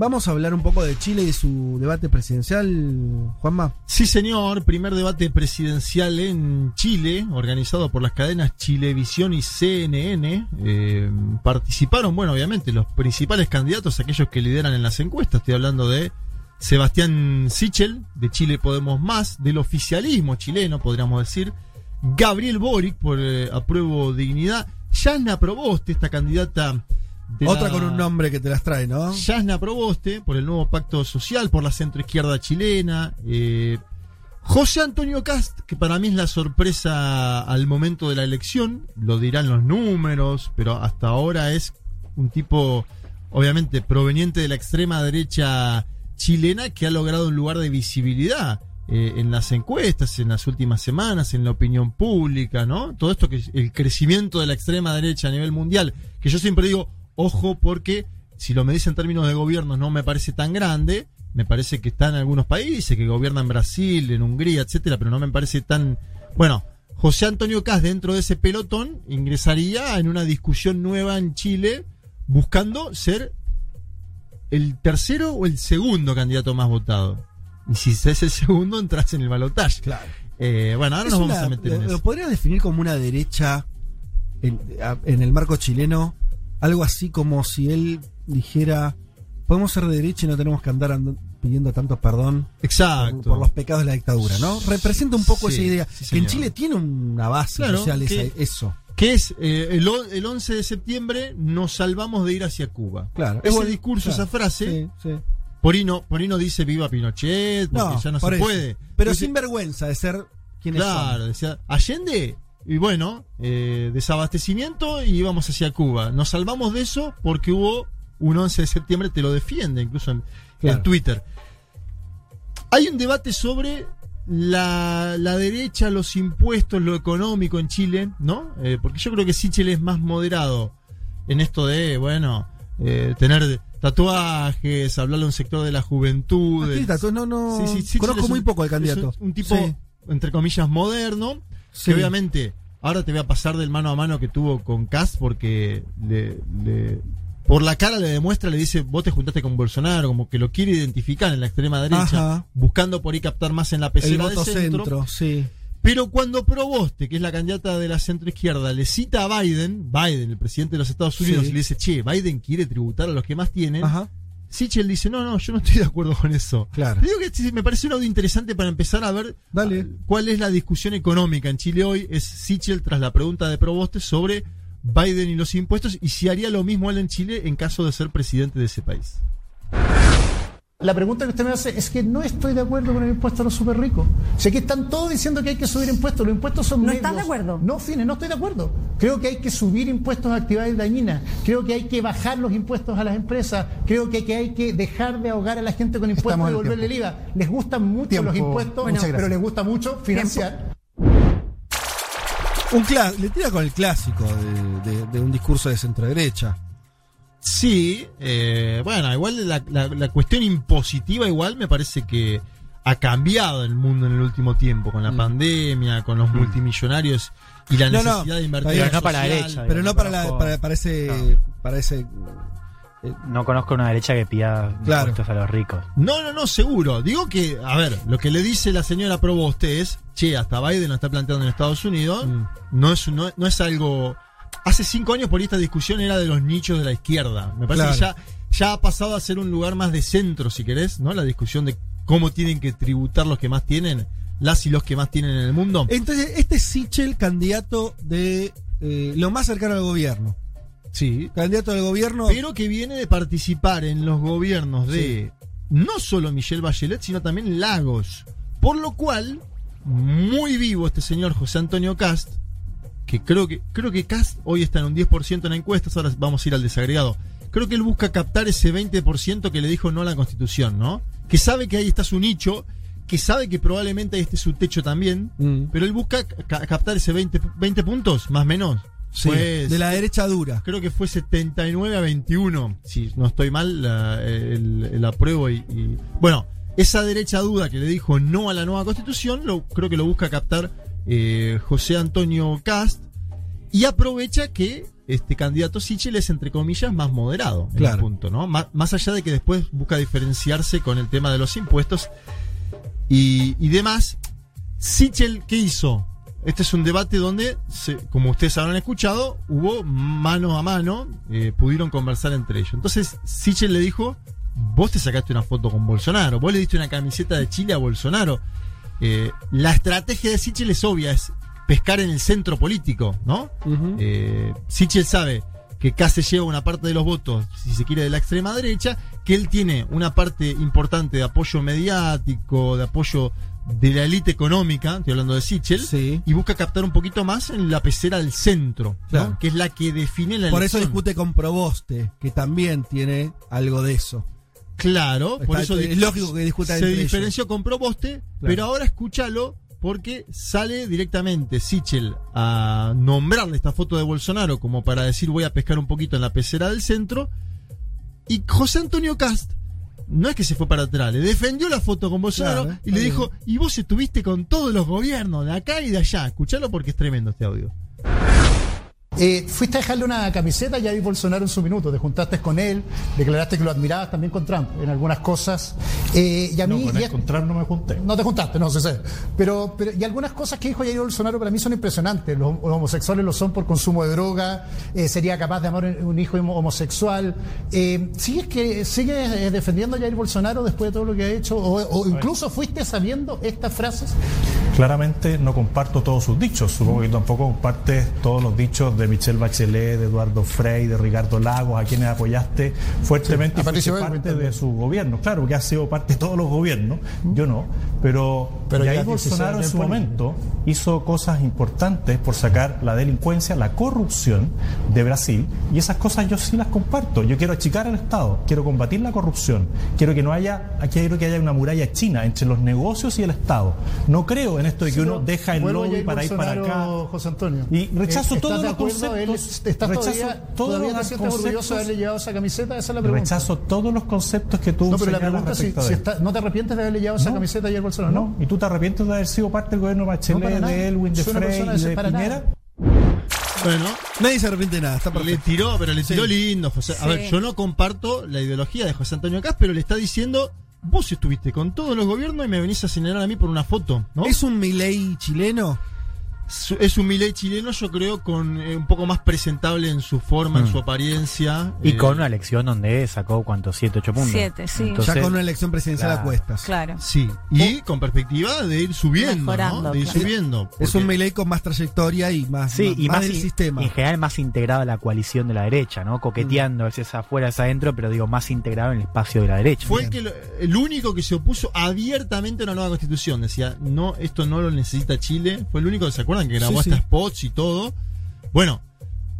Vamos a hablar un poco de Chile y su debate presidencial, Juanma. Sí, señor. Primer debate presidencial en Chile, organizado por las cadenas Chilevisión y CNN. Eh, participaron, bueno, obviamente, los principales candidatos, aquellos que lideran en las encuestas. Estoy hablando de Sebastián Sichel, de Chile Podemos Más, del oficialismo chileno, podríamos decir. Gabriel Boric, por eh, Apruebo Dignidad. Yana Proboste, esta candidata Otra con un nombre que te las trae, ¿no? Yasna Proboste, por el nuevo pacto social, por la centroizquierda chilena. eh, José Antonio Cast, que para mí es la sorpresa al momento de la elección, lo dirán los números, pero hasta ahora es un tipo, obviamente, proveniente de la extrema derecha chilena que ha logrado un lugar de visibilidad eh, en las encuestas, en las últimas semanas, en la opinión pública, ¿no? Todo esto que es el crecimiento de la extrema derecha a nivel mundial, que yo siempre digo, ojo, porque si lo me dicen en términos de gobiernos no me parece tan grande, me parece que está en algunos países, que gobierna en Brasil, en Hungría, etcétera, pero no me parece tan. Bueno, José Antonio Cas dentro de ese pelotón ingresaría en una discusión nueva en Chile, buscando ser el tercero o el segundo candidato más votado. Y si es el segundo, entras en el balotaje. Claro. Eh, bueno, ahora Es nos vamos una- a meter en ¿Lo eso. podrías definir como una derecha en el marco chileno? Algo así como si él dijera, podemos ser de derecha y no tenemos que andar pidiendo tanto perdón por, Exacto. por los pecados de la dictadura, ¿no? Representa un poco Sí, esa idea. sí, que en. Chile tiene una base Claro, social esa- que- eso. Que es eh, el, el 11 de septiembre nos salvamos de ir hacia Cuba. Claro. Ese bueno, discurso, claro, esa frase, Sí, sí. Porino, Porino dice viva Pinochet, porque No, ya no por se eso. puede. Pero sin vergüenza de ser quienes Claro, son. decía Allende, y bueno, eh, desabastecimiento y íbamos hacia Cuba. Nos salvamos de eso porque hubo un 11 de septiembre, te lo defiende incluso en, Claro. en Twitter. Hay un debate sobre la, la derecha, los impuestos, lo económico en Chile, ¿no? Eh, porque yo creo que Sichel es más moderado en esto de, bueno, eh, tener tatuajes, hablarle a un sector de la juventud. Ah, del- ¿qué tatu- No, no. Sí, sí, sí, conozco un- muy poco al candidato. Un, un tipo, Sí. entre comillas, moderno. Sí. Que obviamente, ahora te voy a pasar del mano a mano que tuvo con Cast porque le, le- por la cara le demuestra, le dice, vos te juntaste con Bolsonaro, como que lo quiere identificar en la extrema derecha, Ajá. buscando por ahí captar más en la El pecera voto de centro. centro, sí. Pero cuando Proboste, que es la candidata de la centroizquierda, le cita a Biden, Biden, el presidente de los Estados Unidos, Sí. y le dice, che, Biden quiere tributar a los que más tienen, Ajá. Sichel dice, no, no, yo no estoy de acuerdo con eso. Claro. Digo que me parece un audio interesante para empezar a ver Dale. ah, cuál es la discusión económica en Chile hoy. Es Sichel tras la pregunta de Proboste sobre Biden y los impuestos y si haría lo mismo él en Chile en caso de ser presidente de ese país. La pregunta que usted me hace es que no estoy de acuerdo con el impuesto a los super ricos. Sé que están todos diciendo que hay que subir impuestos. Los impuestos son ¿No medios. estás de acuerdo? No, Fines, no estoy de acuerdo. Creo que hay que subir impuestos a actividades dañinas. Creo que hay que bajar los impuestos a las empresas. Creo que, que hay que dejar de ahogar a la gente con impuestos Estamos y devolverle el IVA. Les gustan mucho Tiempo. los impuestos, pero les gusta mucho financiar. Un cla- le tira con el clásico de, de- de un discurso de centro derecha. Sí, eh, bueno, igual la, la- la cuestión impositiva igual me parece que ha cambiado el mundo en el último tiempo, con la pandemia, con los multimillonarios y la No, no, necesidad de invertir. pero en no para la derecha, Pero no no para, la, para, para ese. Para ese No conozco una derecha que pida Claro. impuestos a los ricos. No, no, no, seguro. Digo que, a ver, lo que le dice la señora Proboste es, che, hasta Biden lo está planteando en Estados Unidos, Mm. no, es, no, no es algo... Hace cinco años por ahí esta discusión era de los nichos de la izquierda. Me parece Claro. que ya, ya ha pasado a ser un lugar más de centro, si querés, ¿no? La discusión de cómo tienen que tributar los que más tienen, las y los que más tienen en el mundo. Entonces, este es Sichel, candidato de eh, lo más cercano al gobierno. Sí. Candidato del gobierno. Pero que viene de participar en los gobiernos de no solo Michelle Bachelet, sino también Lagos. Por lo cual, muy vivo este señor José Antonio Cast, que creo que creo que Cast hoy está en un 10% en encuestas, ahora vamos a ir al desagregado. Creo que él busca captar ese 20% que le dijo no a la Constitución, ¿no? Que sabe que ahí está su nicho, que sabe que probablemente ahí esté su techo también, Mm. pero él busca ca- captar ese 20, 20 puntos, más o menos. Sí, de la derecha dura. creo que fue 79 a 21, si no estoy mal, la- el, el apruebo y, y- Bueno, esa derecha duda que le dijo no a la nueva constitución, lo, creo que lo busca captar eh, José Antonio Cast y aprovecha que este candidato Sichel es, entre comillas, más moderado en Claro. el punto, ¿no? Má- más allá de que después busca diferenciarse con el tema de los impuestos y, y demás. Sichel, ¿qué hizo? Este es un debate donde, se- como ustedes habrán escuchado, hubo mano a mano, eh, pudieron conversar entre ellos. Entonces, Sichel le dijo, vos te sacaste una foto con Bolsonaro, vos le diste una camiseta de Chile a Bolsonaro. Eh, la estrategia de Sichel es obvia, es pescar en el centro político, ¿no? Eh, Sichel sabe que Case lleva una parte de los votos, si se quiere, de la extrema derecha, que él tiene una parte importante de apoyo mediático, de apoyo de la élite económica, estoy hablando de Sichel, Sí. y busca captar un poquito más en la pecera del centro, ¿no? Que es la que define la Por eso discute con Proboste, que también tiene algo de eso. Claro, por Está- eso es lógico que se diferenció con Proboste, pero ahora escúchalo porque sale directamente Sichel a nombrarle esta foto de Bolsonaro como para decir voy a pescar un poquito en la pecera del centro y José Antonio Cast no es que se fue para atrás, le defendió la foto con Bolsonaro Claro, y le dijo, y vos estuviste con todos los gobiernos de acá y de allá, escuchalo porque es tremendo este audio. Eh, fuiste a dejarle una camiseta a Jair Bolsonaro en su minuto, te juntaste con él, declaraste que lo admirabas también con Trump en algunas cosas. Eh, y a mí, No, con y es- contrario no me junté. no te juntaste, no sé, sé. Pero, pero, y algunas cosas que dijo Jair Bolsonaro para mí son impresionantes. Los, los homosexuales lo son por consumo de droga, eh, sería capaz de amar un hijo homo- homosexual. Eh, ¿Sigues, que, sigues defendiendo a Jair Bolsonaro después de todo lo que ha hecho? ¿O, o incluso fuiste sabiendo estas frases? Claramente no comparto todos sus dichos. Supongo que tampoco compartes todos los dichos de Michelle Bachelet, de Eduardo Frei, de Ricardo Lagos, a quienes apoyaste fuertemente Sí, y fuiste parte de su gobierno. Claro, que ha sido parte de todos los gobiernos. Yo no. Pero, Pero 16 Bolsonaro en su momento hizo cosas importantes por sacar la delincuencia, la corrupción de Brasil. Y esas cosas yo sí las comparto. Yo quiero achicar al Estado, quiero combatir la corrupción, quiero que no haya, aquí quiero que haya una muralla china entre los negocios y el Estado. No creo en esto de que uno deja el lobby para ir para acá. José Antonio. Y rechazo Eh, ¿estás todos de los Él- conceptos, ¿Estás rechazo todavía, todos todavía los te sientes orgulloso de conceptos- haberle llevado esa camiseta? Esa es la pregunta. Rechazo todos los conceptos que tú no, pero la pregunta es si, si está- ¿no te arrepientes de haberle llevado esa No. camiseta a Jair Bolsonaro? No, ¿y tú te arrepientes de haber sido parte del gobierno No, Bachelet, de Elwin, de Frey y de nada. Piñera? Bueno, Nadie se arrepiente de nada, está Le perfecto. tiró, pero le tiró Sí. lindo, José. A Sí. ver, yo no comparto la ideología de José Antonio Caz, pero le está diciendo, vos estuviste con todos los gobiernos y me venís a señalar a mí por una foto, ¿no? ¿Es un Milei chileno? Es un Milei chileno, yo creo, con eh, un poco más presentable en su forma, en Mm. su apariencia. Y eh, con una elección donde sacó, ¿cuántos? ¿Siete, ocho puntos? Siete, sí. Entonces, ya con una elección presidencial claro, a cuestas. Claro. Sí, y con perspectiva de ir subiendo, Mejorando, ¿no? De ir claro. subiendo. Es un Milei con más trayectoria y más, Sí, más, y más más del in- sistema. en general más integrado a la coalición de la derecha, ¿no? Coqueteando, a veces afuera, a veces adentro, pero digo, más integrado en el espacio de la derecha. Fue el, que lo- el único que se opuso abiertamente a una nueva constitución. Decía, no, esto no lo necesita Chile. Fue el único, ¿se acuerdan? Que grabó Sí, hasta sí. spots y todo. Bueno,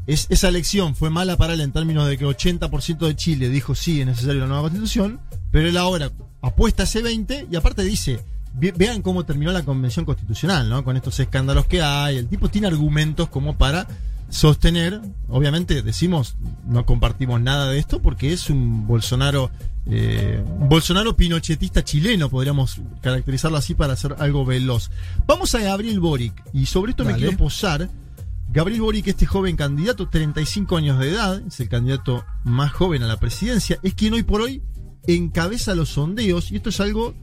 es, esa elección fue mala para él en términos de que 80% de Chile dijo sí, es necesaria una nueva constitución. Pero él ahora apuesta a ese 20 y aparte dice, ve- vean cómo terminó la convención constitucional, ¿no? Con estos escándalos que hay. El tipo tiene argumentos como para sostener, obviamente decimos, no compartimos nada de esto porque es un Bolsonaro, eh, Bolsonaro pinochetista chileno, podríamos caracterizarlo así para hacer algo veloz. Vamos a Gabriel Boric, y sobre esto me quiero posar. Gabriel Boric, este joven candidato, 35 años de edad, es el candidato más joven a la presidencia, es quien hoy por hoy encabeza los sondeos, y esto es algo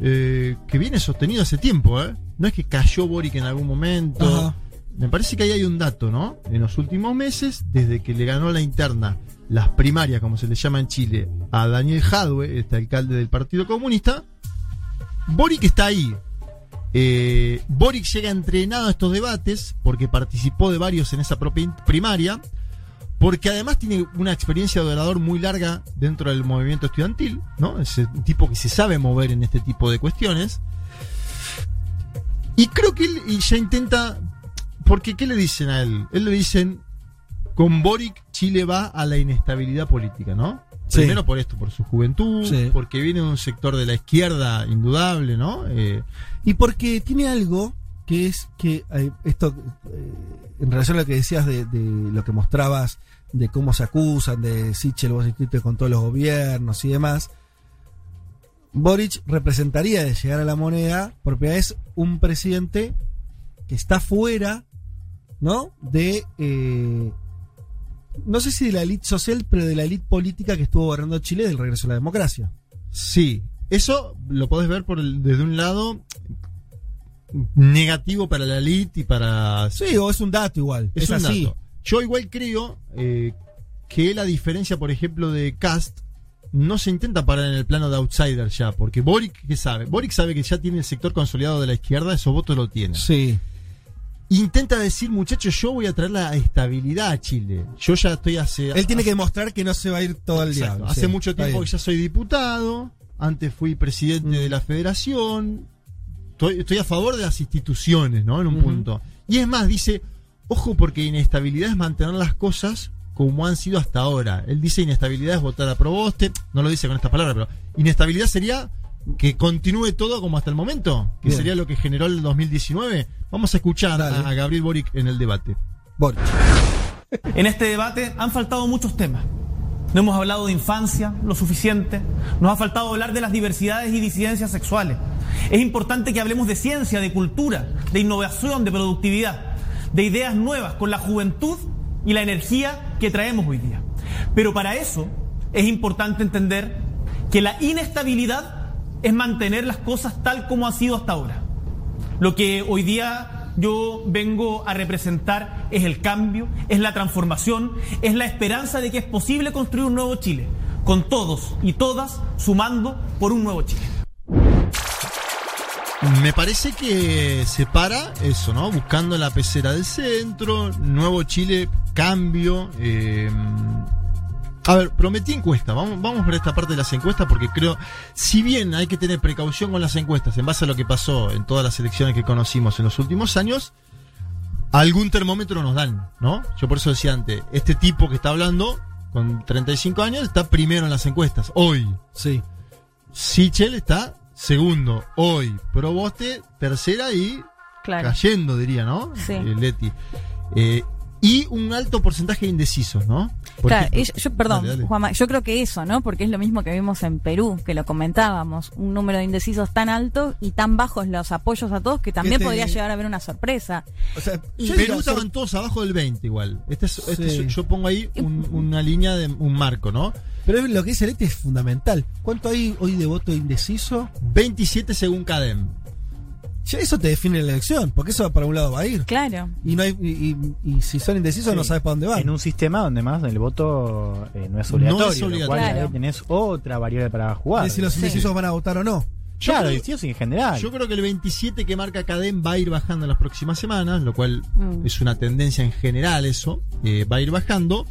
eh, que viene sostenido hace tiempo, ¿eh? No es que cayó Boric en algún momento. Ajá. Me parece que ahí hay un dato, ¿no? En los últimos meses, desde que le ganó la interna, las primarias, como se le llama en Chile, a Daniel Jadwe, este alcalde del Partido Comunista, Boric está ahí. Eh, Boric llega entrenado a estos debates porque participó de varios en esa propia primaria, porque además tiene una experiencia de orador muy larga dentro del movimiento estudiantil, ¿no? Es un tipo que se sabe mover en este tipo de cuestiones. Y creo que él ya intenta. Porque, ¿qué le dicen a él? Él le dicen: con Boric, Chile va a la inestabilidad política, ¿no? Sí. Primero por esto, por su juventud, Sí. porque viene de un sector de la izquierda indudable, ¿no? Eh, Y porque tiene algo que es que eh, esto eh, en relación a lo que decías de, de lo que mostrabas, de cómo se acusan, de Sichel, vos escribiste con todos los gobiernos y demás, Boric representaría de llegar a la moneda, por primera vez, un presidente que está fuera, ¿no? De, eh, no sé si de la élite social, pero de la élite política que estuvo gobernando Chile del regreso a la democracia. Sí, eso lo podés ver por el- desde un lado negativo para la elite y para... Sí, o es un dato igual. Es, es un así. dato. Yo igual creo eh, que la diferencia, por ejemplo, de Cast no se intenta parar en el plano de outsider ya, porque Boric, ¿qué sabe? Boric sabe que ya tiene el sector consolidado de la izquierda, esos votos lo tiene. Sí. Intenta decir, muchachos, yo voy a traer la estabilidad a Chile. Yo ya estoy hace... Él tiene hace- que demostrar que no se va a ir todo el diablo. Hace sí, mucho tiempo que ya soy diputado, antes fui presidente Mm. de la federación, estoy, estoy a favor de las instituciones, ¿no? En un punto. Y es más, dice, ojo porque inestabilidad es mantener las cosas como han sido hasta ahora. Él dice inestabilidad es votar a Proboste, no lo dice con estas palabras, pero inestabilidad sería que continúe todo como hasta el momento, que Bien. sería lo que generó el 2019. Vamos a escuchar Dale. a, a Gabriel Boric en el debate. Boric. En este debate han faltado muchos temas. No hemos hablado de infancia lo suficiente. Nos ha faltado hablar de las diversidades y disidencias sexuales. Es importante que hablemos de ciencia, de cultura, de innovación, de productividad, de ideas nuevas con la juventud y la energía que traemos hoy día. Pero para eso es importante entender que la inestabilidad es mantener las cosas tal como ha sido hasta ahora. Lo que hoy día yo vengo a representar es el cambio, es la transformación, es la esperanza de que es posible construir un nuevo Chile, con todos y todas sumando por un nuevo Chile. Me parece que se para eso, ¿no? Buscando la pecera del centro, Nuevo Chile, cambio. eh, A ver, prometí encuesta. Vamos, vamos por esta parte de las encuestas porque creo, si bien hay que tener precaución con las encuestas en base a lo que pasó en todas las elecciones que conocimos en los últimos años, algún termómetro nos dan, ¿no? Yo por eso decía antes, este tipo que está hablando con 35 años está primero en las encuestas, hoy. Sí. Sichel está segundo hoy. Proboste tercera y Claro. cayendo, diría, ¿no? Sí. Eh, Leti. Eh, y un alto porcentaje de indecisos, ¿no? Por Claro, y yo, perdón, Dale, dale. Juanma, yo creo que eso, ¿no? Porque es lo mismo que vimos en Perú, que lo comentábamos, un número de indecisos tan alto y tan bajos los apoyos a todos que también te- podría llegar a haber una sorpresa. O sea, Y yo Perú estaban todos abajo del 20 igual. Este es, este Sí. es- yo pongo ahí un- una línea de un marco, ¿no? pero lo que dice Leti es fundamental. ¿Cuánto hay hoy de voto indeciso? 27 según CADEM. Ya eso te define la elección, porque eso para un lado va a ir. Claro. Y no hay y, y- y si son indecisos Sí. no sabes para dónde van. En un sistema donde más el voto eh, no es obligatorio, obligatorio. cual Claro. ahí tenés otra variable para jugar. Es si los Sí. indecisos van a votar o no. Yo claro, creo- indecisos en general. Yo creo que el 27 que marca CADEM va a ir bajando en las próximas semanas, lo cual Mm. es una tendencia en general eso, eh, va a ir bajando.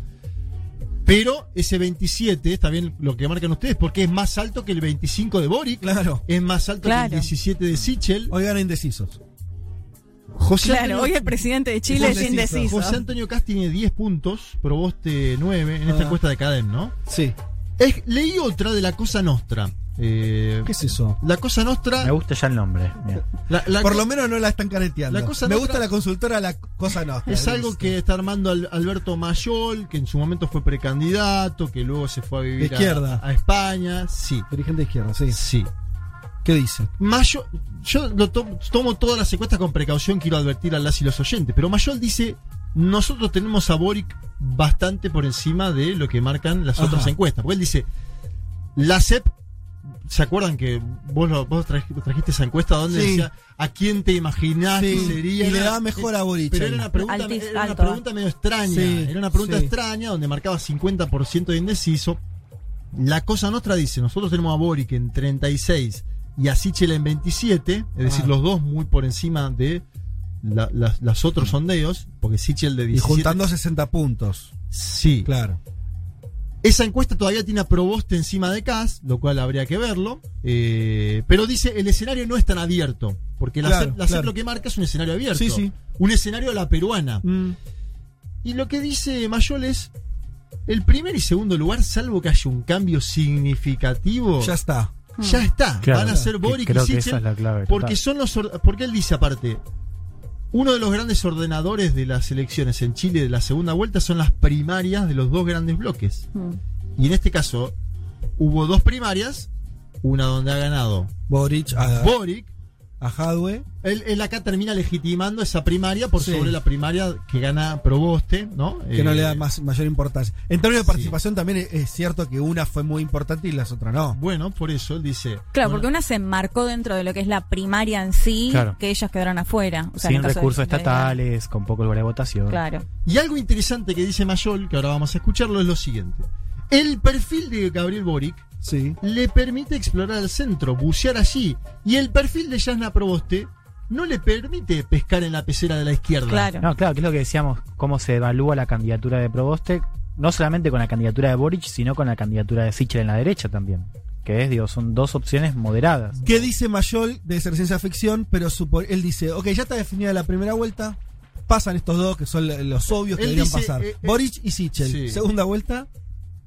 Pero ese 27, está bien lo que marcan ustedes, porque es más alto que el 25 de Boric, Claro. es más alto Claro. que el 17 de Sichel. Hoy van indecisos. José Claro, Antonio, hoy el presidente de Chile es indeciso. indeciso. José Antonio Cast tiene 10 puntos, Proboste 9 en esta Ah. encuesta de CADEM, ¿no? Sí. Es- leí otra de la Cosa Nostra. Eh, ¿Qué es eso? la Cosa Nostra. Me gusta ya el nombre. Bien. la- la Por lo menos no la están careteando. La cosa Me gusta la consultora La Cosa Nostra. Es algo que está armando Al- Alberto Mayol, que en su momento fue precandidato, que luego se fue a vivir De a- izquierda. A, España. Sí, Dirigente de izquierda, sí. sí. ¿Qué dice? Mayol, yo lo to- tomo todas las encuestas con precaución, quiero advertir a las y los oyentes, pero Mayol dice, nosotros tenemos a Boric bastante por encima de lo que marcan las Ajá. otras encuestas. Porque él dice, la CEP, ¿se acuerdan que vos, lo- vos trajiste esa encuesta donde Sí. decía, ¿a quién te imaginás que Sí, sería? y le Era- da mejor a Boric Pero era una pregunta, Altis- era una pregunta medio extraña. Sí, era una pregunta sí. extraña donde marcaba 50% de indeciso. La cosa nuestra dice, nosotros tenemos a Boric en 36 y a Sichel en 27, es decir, Ah. los dos muy por encima de la- las, las otros sondeos, porque Sichel de Y 17... juntando 60 puntos. Sí. Claro. Esa encuesta todavía tiene a Proboste encima de Cas, lo cual habría que verlo. eh, pero dice, el escenario no es tan abierto. Porque la, Claro, CEP, la CEP claro. lo que marca es un escenario abierto. Sí, sí. Un escenario a la peruana. Mm. Y lo que dice Mayol es, el primer y segundo lugar, salvo que haya un cambio significativo, Ya ya, está. está. Claro, Van a ser Boric y Sichel. es Porque son los or- porque él dice aparte, Uno de los grandes ordenadores de las elecciones en Chile de la segunda vuelta son las primarias de los dos grandes bloques. Mm. Y en este caso hubo dos primarias, una donde ha ganado Boric a, Boric. A Jadwe. Él, él acá termina legitimando esa primaria por Sí. sobre la primaria que gana Proboste, ¿no? que no Eh, le da más, mayor importancia. En términos de sí. participación también es, es cierto que una fue muy importante y las otras no. Bueno, por eso él dice. Claro, bueno, porque una se enmarcó dentro de lo que es la primaria en sí, Claro. que ellas quedaron afuera. O sea, en Sin de- recursos de- estatales, con poco lugar de votación. Claro. Y algo interesante que dice Mayol, que ahora vamos a escucharlo, es lo siguiente. El perfil de Gabriel Boric Sí. le permite explorar el centro, bucear allí. Y el perfil de Yasna Proboste no le permite pescar en la pecera de la izquierda. Claro. No, claro, que es lo que decíamos, cómo se evalúa la candidatura de Proboste, no solamente con la candidatura de Boric, sino con la candidatura de Sichel en la derecha también. Que es, digo, son dos opciones moderadas. ¿Qué dice Mayol de ser ciencia ficción? Pero supo- él dice, ok, ya está definida la primera vuelta. Pasan estos dos que son los obvios que Él deberían dice, pasar. eh, eh, Boric y Sichel. sí. Segunda vuelta.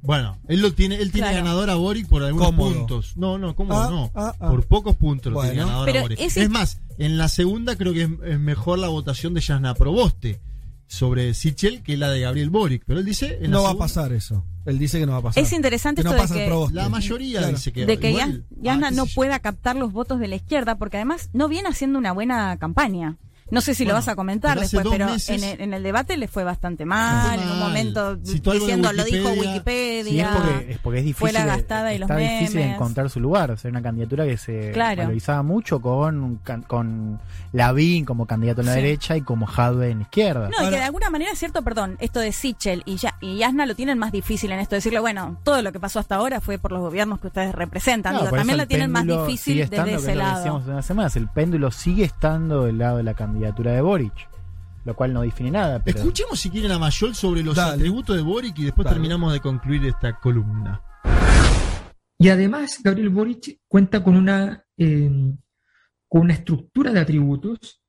Bueno, él lo tiene, él tiene Claro. ganador a Boric por algunos Cómodo. puntos. No, no, ¿cómo Ah, no? ah, ah. Por pocos puntos lo tiene ganador Pero a Boric. es más, en la segunda creo que es, es mejor la votación de Yasna Proboste sobre Sichel que la de Gabriel Boric. Pero él dice. En la No va a pasar eso. Él dice que no va a pasar. Es interesante que no esto de pasa el que-. La mayoría Claro. dice que. de que igual- Yasna ah, no pueda captar los votos de la izquierda, porque además no viene haciendo una buena campaña. No sé si lo vas a comentar pero después, pero meses- en el, en el debate le fue bastante mal, en un momento diciendo lo dijo Wikipedia. Sí, es porque, es porque es difícil. fue la gastada y los está difícil memes. encontrar su lugar. O sea, una candidatura que se Claro. valorizaba mucho con, un can- con Lavín como candidato en la Sí. derecha y como Jadwe en la izquierda. No, y que de alguna manera es cierto, perdón, esto de Sichel y, ya, y Yasna lo tienen más difícil en esto de decirle, bueno, todo lo que pasó hasta ahora fue por los gobiernos que ustedes representan. No, Digo, también lo tienen más difícil desde ese lado. decíamos hace unas semanas, el péndulo sigue estando del lado de la candidatura de Boric, lo cual no define nada. Pero Escuchemos si quieren a Mayol sobre los Dale. atributos de Boric y después Dale. terminamos de concluir esta columna. Y además, Gabriel Boric cuenta con una, eh, con una estructura de atributos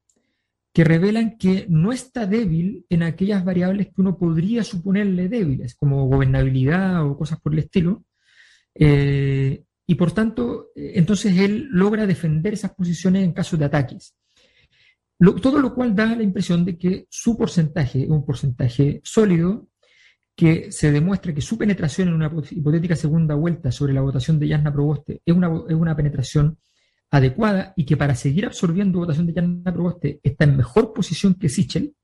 que revelan que no está débil en aquellas variables que uno podría suponerle débiles, como gobernabilidad o cosas por el estilo. Eh, y por tanto, eh, entonces él logra defender esas posiciones en caso de ataques. Todo lo cual da la impresión de que su porcentaje es un porcentaje sólido, que se demuestra que su penetración en una hipot- hipotética segunda vuelta sobre la votación de Yasna Proboste es una, es una penetración adecuada y que para seguir absorbiendo votación de Yasna Proboste está en mejor posición que Sichel.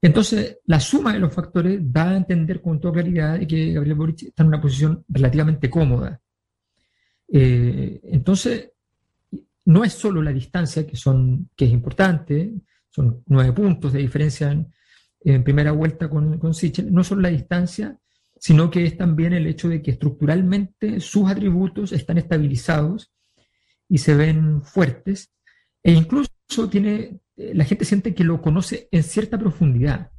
Entonces, la suma de los factores da a entender con toda claridad que Gabriel Boric está en una posición relativamente cómoda. Eh, entonces, no es solo la distancia que, son, que es importante, son nueve puntos de diferencia en, primera vuelta con, con Sichel, no solo la distancia, sino que es también el hecho de que estructuralmente sus atributos están estabilizados y se ven fuertes, e incluso tiene, eh, la gente siente que lo conoce en cierta profundidad.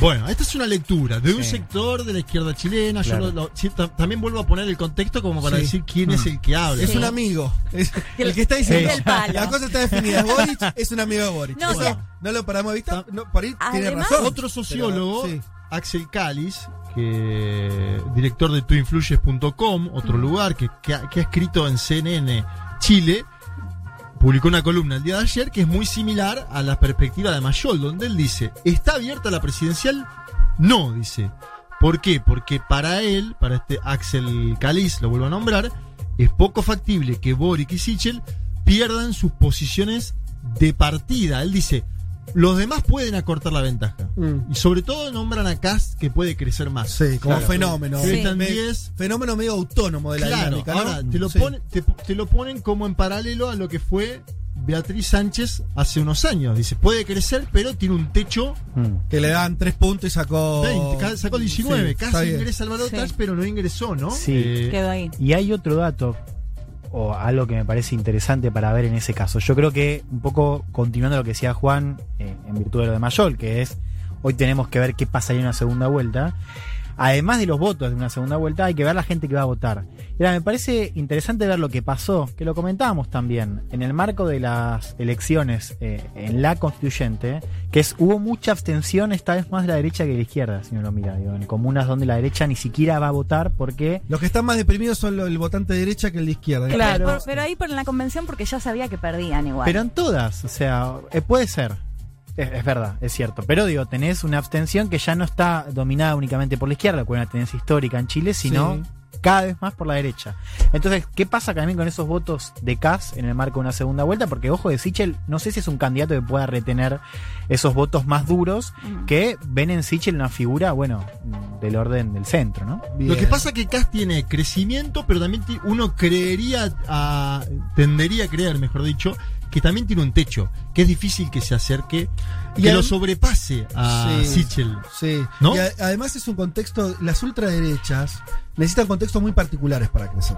Bueno, esta es una lectura de un sector de la izquierda chilena. Yo lo- lo- sí, ta- también vuelvo a poner el contexto como para Sí. decir quién es el que habla. Es un amigo. Es- El- el que está diciendo. La cosa está definida. Boric es un amigo de Boric. No, o sea- no lo paramos de vista. No, por ahí tiene razón. Otro sociólogo, Pero, sí. Axel Calis, que director de tuinfluyes.com, otro lugar que, que ha, que ha escrito en CNN Chile, publicó una columna el día de ayer que es muy similar a la perspectiva de Mayol, donde él dice, ¿está abierta la presidencial? No, dice. ¿Por qué? Porque para él, para este Axel Calis, lo vuelvo a nombrar, es poco factible que Boric y Sichel pierdan sus posiciones de partida. Él dice, los demás pueden acortar la ventaja. Mm. Y sobre todo nombran a Cast que puede crecer más. Sí, como Claro. fenómeno. Sí. Me- Están 10. Fenómeno medio autónomo de la Claro, dinámica, ¿no? ahora te lo, Sí. ponen, te, te lo ponen como en paralelo a lo que fue Beatriz Sánchez hace unos años. Dice, puede crecer, pero tiene un techo Mm. Que le dan tres puntos y sacó. 20, ca- sacó 19, Sí, ingresa al balotaje, Sí. pero no ingresó, ¿no? Sí. Eh, Quedó ahí. Y hay otro dato, o algo que me parece interesante para ver en ese caso. Yo creo que, un poco continuando lo que decía Juan, eh, en virtud de lo de Mayol, que es, hoy tenemos que ver qué pasaría en una segunda vuelta. Además de los votos de una segunda vuelta, hay que ver la gente que va a votar. Mira, me parece interesante ver lo que pasó, que lo comentábamos también, en el marco de las elecciones eh, en la constituyente, que es hubo mucha abstención esta vez más de la derecha que de la izquierda, si uno lo mira, digo, en comunas donde la derecha ni siquiera va a votar porque... Los que están más deprimidos son lo- el votante de derecha que el de izquierda. Claro. Pero, pero ahí por la convención porque ya sabía que perdían igual. Pero en todas, o sea, eh, puede ser. Es, es verdad, es cierto. Pero digo, tenés una abstención que ya no está dominada únicamente por la izquierda, que es una tendencia histórica en Chile, sino Sí. cada vez más por la derecha. Entonces, ¿qué pasa también con esos votos de Kass en el marco de una segunda vuelta? Porque, ojo, de Sichel, no sé si es un candidato que pueda retener esos votos más duros Mm. que ven en Sichel una figura, bueno, del orden del centro, ¿no? Bien. Lo que pasa es que Cast tiene crecimiento, pero también uno creería, a, tendería a creer, mejor dicho, que también tiene un techo, que es difícil que se acerque, Y que lo sobrepase a Sí. Sichel. Sí. ¿No? Y a- además es un contexto, las ultraderechas necesitan contextos muy particulares para crecer.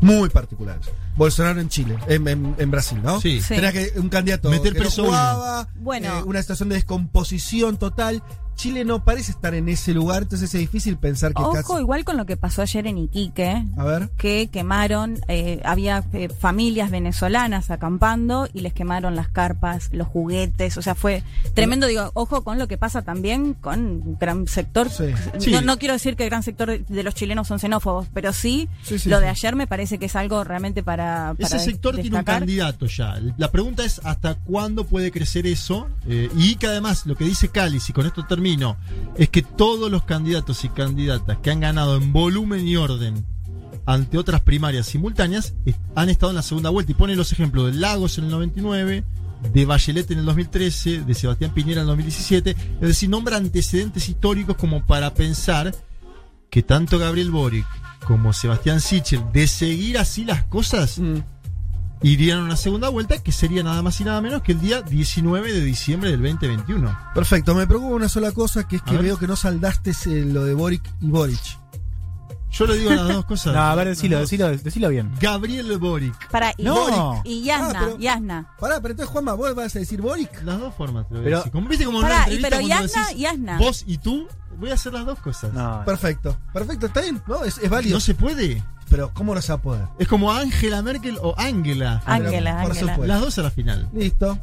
Muy particulares. Bolsonaro en Chile, en, en- en Brasil, ¿no? Sí. Sí. Tenía que un candidato Meter que no jugaba, Bueno. eh, una situación de descomposición total. Chile no parece estar en ese lugar, entonces es difícil pensar que Ojo, casi- igual con lo que pasó ayer en Iquique, A ver. que quemaron, eh, había eh, familias venezolanas acampando y les quemaron las carpas, los juguetes, o sea, fue tremendo, digo, ojo con lo que pasa también con un gran sector, Sí. Sí. No, no quiero decir que el gran sector de, de los chilenos son xenófobos, pero sí, Sí, sí, lo sí. de ayer me parece que es algo realmente para... para Ese sector tiene un candidato ya. La pregunta es hasta cuándo puede crecer eso. Eh, y que además lo que dice Cáliz, y con esto termino, es que todos los candidatos y candidatas que han ganado en volumen y orden ante otras primarias simultáneas han estado en la segunda vuelta. Y pone los ejemplos de Lagos en el 99, de Bachelet en el 2013, de Sebastián Piñera en el 2017. Es decir, nombra antecedentes históricos como para pensar que tanto Gabriel Boric como Sebastián Sichel, de seguir así las cosas, Mm. irían a una segunda vuelta que sería nada más y nada menos que el día 19 de diciembre del 2021. Perfecto, me preocupa una sola cosa, que es que veo que no saldaste ese- lo de Boric y Boric. Yo le digo las dos cosas. No, a ver, decilo, decilo, decilo bien. Gabriel Boric. Para, y, No. y Yasna, Ah, pero- Yasna. Pará, pero entonces Juanma, vos vas a decir Boric. Las dos formas, te voy a Pero- decir. Como viste como en Pará, una y entrevista pero cuando Yasna decís y Yasna. vos y tú, voy a hacer las dos cosas. No, Perfecto, perfecto, está bien, ¿no? Es, es válido. No se puede. Pero ¿cómo no se va a poder? Es como Angela Merkel o Angela. Ángela, Por Ángela. supuesto. Las dos a la final. Listo.